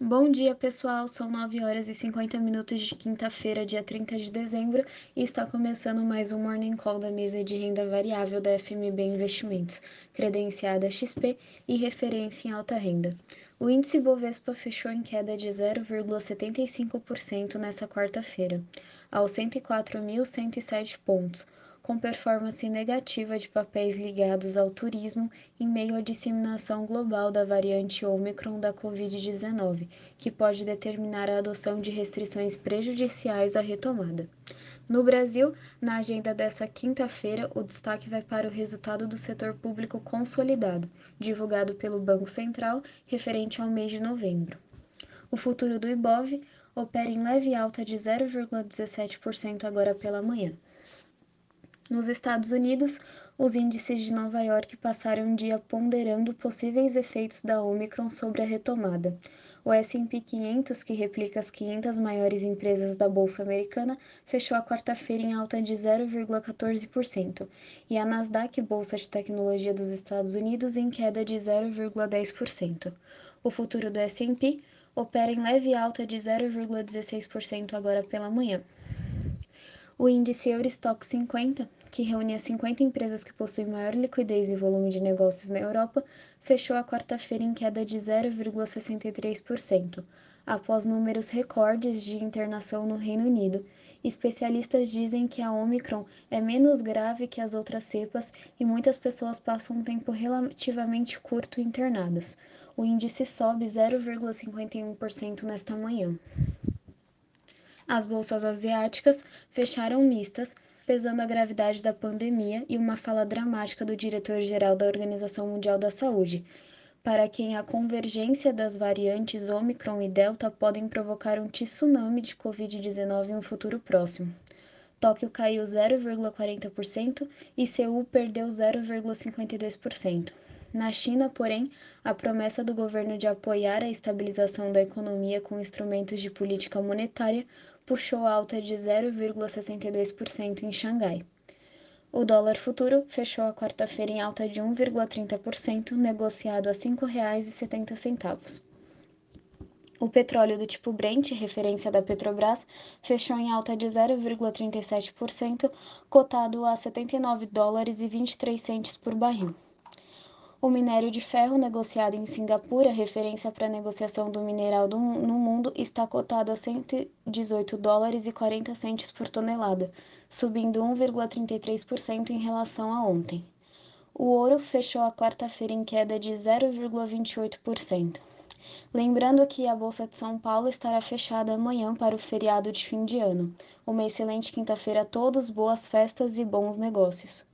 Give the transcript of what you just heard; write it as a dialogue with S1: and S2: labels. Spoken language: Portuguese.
S1: Bom dia, pessoal. São 9 horas e 50 minutos de quinta-feira, dia 30 de dezembro, e está começando mais um Morning Call da mesa de renda variável da FMB Investimentos, credenciada XP e referência em alta renda. O índice Bovespa fechou em queda de 0,75% nesta quarta-feira, aos 104.107 pontos com performance negativa de papéis ligados ao turismo em meio à disseminação global da variante Omicron da Covid-19, que pode determinar a adoção de restrições prejudiciais à retomada. No Brasil, na agenda desta quinta-feira, o destaque vai para o resultado do setor público consolidado, divulgado pelo Banco Central, referente ao mês de novembro. O futuro do Ibov opera em leve alta de 0,17% agora pela manhã. Nos Estados Unidos, os índices de Nova York passaram um dia ponderando possíveis efeitos da Omicron sobre a retomada. O S&P 500, que replica as 500 maiores empresas da bolsa americana, fechou a quarta-feira em alta de 0,14%, e a Nasdaq, bolsa de tecnologia dos Estados Unidos, em queda de 0,10%. O futuro do S&P opera em leve alta de 0,16% agora pela manhã. O índice Eurostock 50 que reúne as 50 empresas que possuem maior liquidez e volume de negócios na Europa, fechou a quarta-feira em queda de 0,63%, após números recordes de internação no Reino Unido. Especialistas dizem que a Omicron é menos grave que as outras cepas e muitas pessoas passam um tempo relativamente curto internadas. O índice sobe 0,51% nesta manhã. As bolsas asiáticas fecharam mistas, pesando a gravidade da pandemia e uma fala dramática do diretor-geral da Organização Mundial da Saúde, para quem a convergência das variantes Omicron e Delta podem provocar um tsunami de Covid-19 em um futuro próximo. Tóquio caiu 0,40% e Seul perdeu 0,52%. Na China, porém, a promessa do governo de apoiar a estabilização da economia com instrumentos de política monetária puxou alta de 0,62% em Xangai. O dólar futuro fechou a quarta-feira em alta de 1,30%, negociado a R$ 5,70. O petróleo do tipo Brent, referência da Petrobras, fechou em alta de 0,37%, cotado a 79 dólares e 23 centes por barril. O minério de ferro negociado em Singapura, referência para a negociação do mineral do, no mundo, está cotado a 118 dólares e 40 centes por tonelada, subindo 1,33% em relação a ontem. O ouro fechou a quarta-feira em queda de 0,28%. Lembrando que a Bolsa de São Paulo estará fechada amanhã para o feriado de fim de ano. Uma excelente quinta-feira a todos, boas festas e bons negócios.